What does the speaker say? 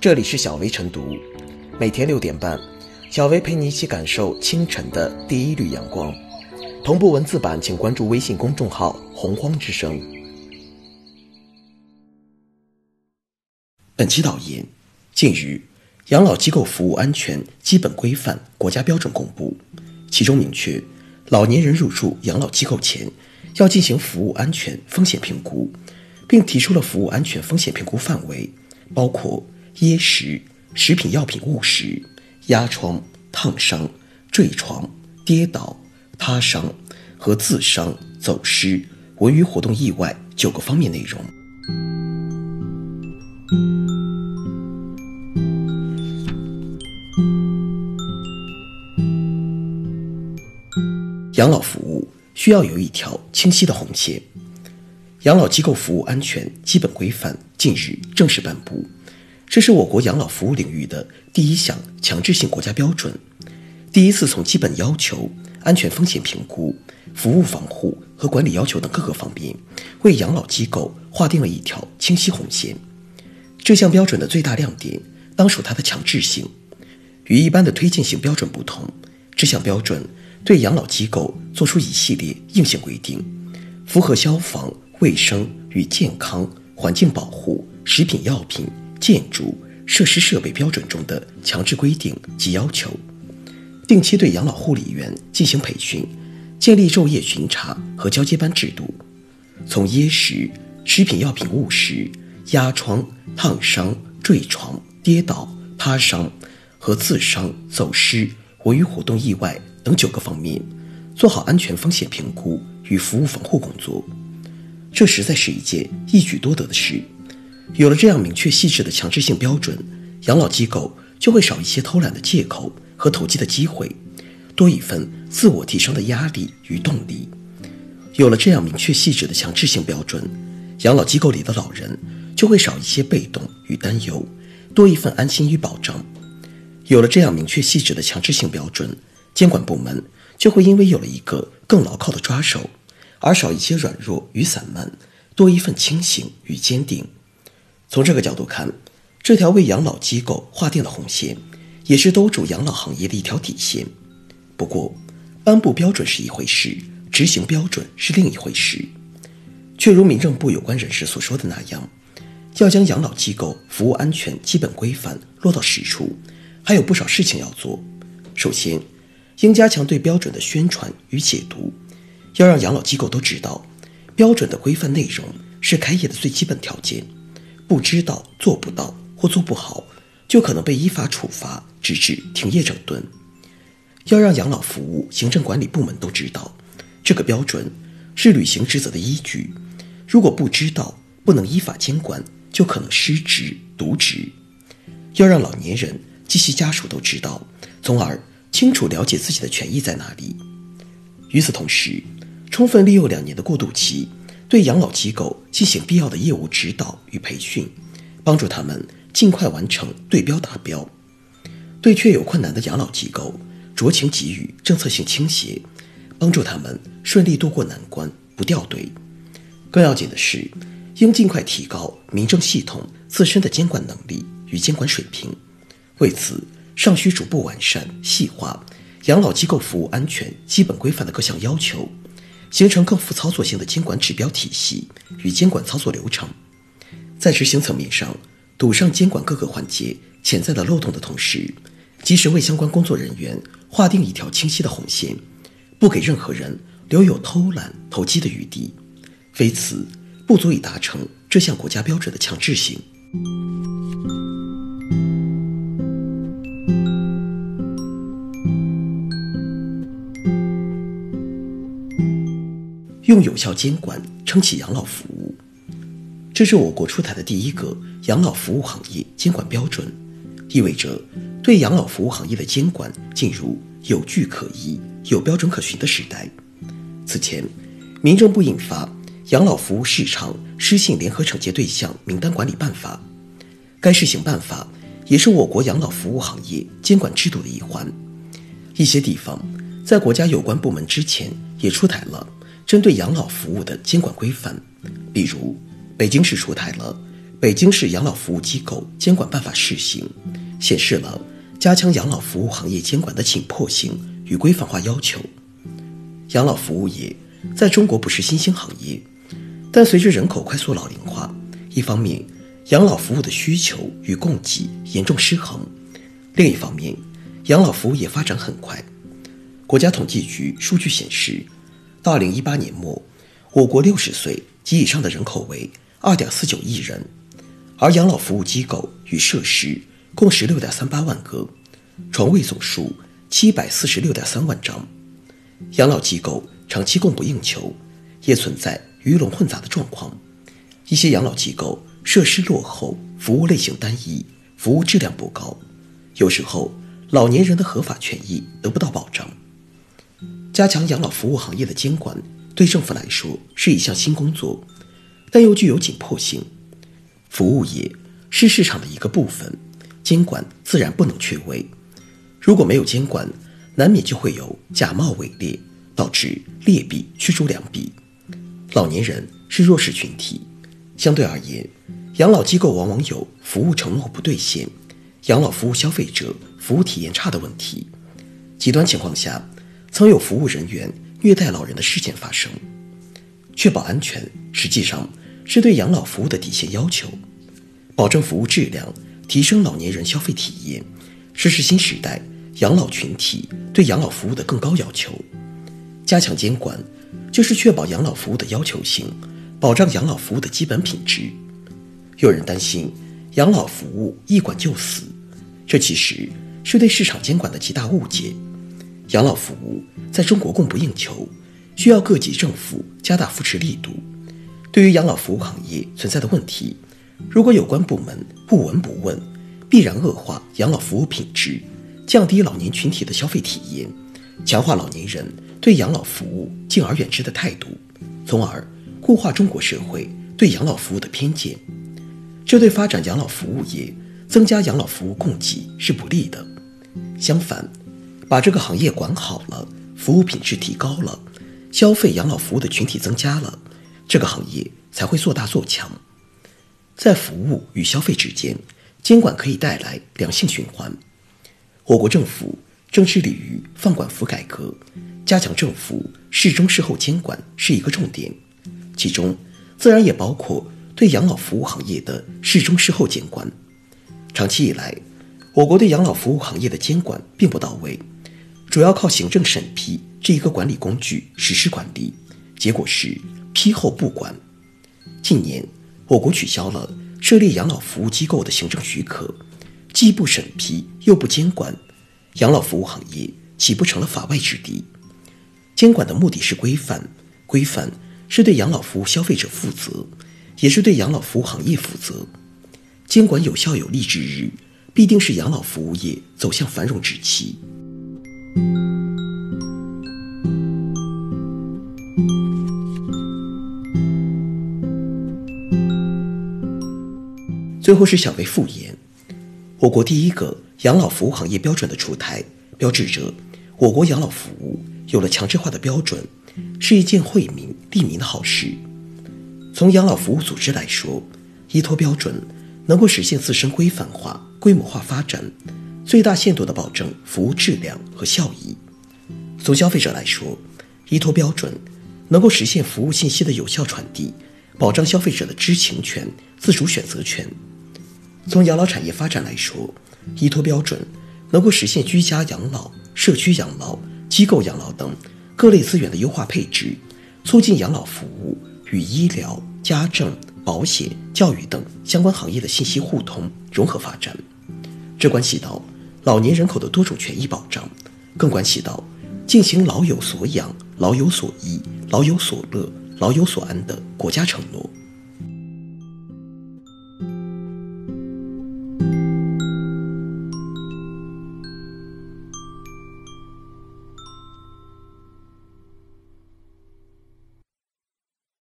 这里是小薇晨读，每天六点半，小薇陪你一起感受清晨的第一缕阳光。同步文字版，请关注微信公众号“洪荒之声”。本期导言：近日，养老机构服务安全基本规范国家标准公布，其中明确，老年人入住养老机构前要进行服务安全风险评估，并提出了服务安全风险评估范围，包括。噎食、食品药品误食、压疮、烫伤、坠床、跌倒、他伤和自伤、走失、文娱活动意外九个方面内容。养老服务需要有一条清晰的红线，《养老机构服务安全基本规范》近日正式颁布。这是我国养老服务领域的第一项强制性国家标准，第一次从基本要求、安全风险评估、服务防护和管理要求等各个方面，为养老机构划定了一条清晰红线。这项标准的最大亮点当属它的强制性。与一般的推荐性标准不同，这项标准对养老机构作出一系列硬性规定，符合消防、卫生与健康、环境保护、食品药品。建筑设施设备标准中的强制规定及要求，定期对养老护理员进行培训，建立昼夜巡查和交接班制度。从噎食、食品药品误食、压疮、烫伤、坠床、跌倒、他伤和自伤、走失、文娱活动意外等九个方面，做好安全风险评估与服务防护工作。这实在是一件一举多得的事。有了这样明确细致的强制性标准，养老机构就会少一些偷懒的借口和投机的机会，多一份自我提升的压力与动力。有了这样明确细致的强制性标准，养老机构里的老人就会少一些被动与担忧，多一份安心与保障。有了这样明确细致的强制性标准，监管部门就会因为有了一个更牢靠的抓手，而少一些软弱与散漫，多一份清醒与坚定。从这个角度看，这条为养老机构划定的红线，也是兜住养老行业的一条底线。不过，颁布标准是一回事，执行标准是另一回事。却如民政部有关人士所说的那样，要将养老机构服务安全基本规范落到实处，还有不少事情要做。首先，应加强对标准的宣传与解读，要让养老机构都知道，标准的规范内容是开业的最基本条件。不知道做不到或做不好，就可能被依法处罚，直至停业整顿。要让养老服务行政管理部门都知道，这个标准是履行职责的依据。如果不知道，不能依法监管，就可能失职渎职。要让老年人及其家属都知道，从而清楚了解自己的权益在哪里。与此同时，充分利用两年的过渡期。对养老机构进行必要的业务指导与培训，帮助他们尽快完成对标达标；对确有困难的养老机构，酌情给予政策性倾斜，帮助他们顺利渡过难关，不掉队。更要紧的是，应尽快提高民政系统自身的监管能力与监管水平。为此，尚需逐步完善细化养老机构服务安全基本规范的各项要求。形成更富操作性的监管指标体系与监管操作流程，在执行层面上堵上监管各个环节潜在的漏洞的同时，及时为相关工作人员划定一条清晰的红线，不给任何人留有偷懒投机的余地，非此不足以达成这项国家标准的强制性。用有效监管撑起养老服务，这是我国出台的第一个养老服务行业监管标准，意味着对养老服务行业的监管进入有据可依、有标准可循的时代。此前，民政部印发《养老服务市场失信联合惩戒对象名单管理办法》，该试行办法也是我国养老服务行业监管制度的一环。一些地方在国家有关部门之前也出台了。针对养老服务的监管规范，比如北京市出台了《北京市养老服务机构监管办法试行，显示了加强养老服务行业监管的紧迫性与规范化要求。养老服务业在中国不是新兴行业，但随着人口快速老龄化，一方面养老服务的需求与供给严重失衡，另一方面养老服务业发展很快。国家统计局数据显示，到二零一八年末，我国六十岁及以上的人口为二点四九亿人，而养老服务机构与设施共十六点三八万个，床位总数七百四十六点三万张。养老机构长期供不应求，也存在鱼龙混杂的状况。一些养老机构设施落后，服务类型单一，服务质量不高，有时候老年人的合法权益得不到保障。加强养老服务行业的监管，对政府来说是一项新工作，但又具有紧迫性。服务业是市场的一个部分，监管自然不能缺位。如果没有监管，难免就会有假冒伪劣，导致劣币驱逐良币。老年人是弱势群体，相对而言，养老机构往往有服务承诺不兑现、养老服务消费者服务体验差的问题。极端情况下，曾有服务人员虐待老人的事件发生，确保安全实际上是对养老服务的底线要求，保证服务质量，提升老年人消费体验，这是新时代养老群体对养老服务的更高要求。加强监管，就是确保养老服务的要求性，保障养老服务的基本品质。有人担心养老服务一管就死，这其实是对市场监管的极大误解。养老服务在中国供不应求，需要各级政府加大扶持力度。对于养老服务行业存在的问题，如果有关部门不闻不问，必然恶化养老服务品质，降低老年群体的消费体验，强化老年人对养老服务敬而远之的态度，从而固化中国社会对养老服务的偏见。这对发展养老服务业、增加养老服务供给是不利的。相反，把这个行业管好了，服务品质提高了，消费养老服务的群体增加了，这个行业才会做大做强。在服务与消费之间，监管可以带来良性循环。我国政府正致力于放管服改革，加强政府事中事后监管是一个重点，其中自然也包括对养老服务行业的事中事后监管。长期以来，我国对养老服务行业的监管并不到位。主要靠行政审批这一个管理工具实施管理，结果是批后不管。近年，我国取消了设立养老服务机构的行政许可，既不审批又不监管，养老服务行业岂不成了法外之地？监管的目的是规范，规范是对养老服务消费者负责，也是对养老服务行业负责。监管有效有力之日，必定是养老服务业走向繁荣之期。最后是小微复言，我国第一个养老服务行业标准的出台，标志着我国养老服务有了强制化的标准，是一件惠民利民的好事。从养老服务组织来说，依托标准能够实现自身规范化、规模化发展。最大限度地保证服务质量和效益。从消费者来说，依托标准能够实现服务信息的有效传递，保障消费者的知情权、自主选择权。从养老产业发展来说，依托标准能够实现居家养老、社区养老、机构养老等各类资源的优化配置，促进养老服务与医疗、家政、保险、教育等相关行业的信息互通融合发展。这关系到。老年人口的多种权益保障，更关系到进行“老有所养、老有所依、老有所乐、老有所安”的国家承诺。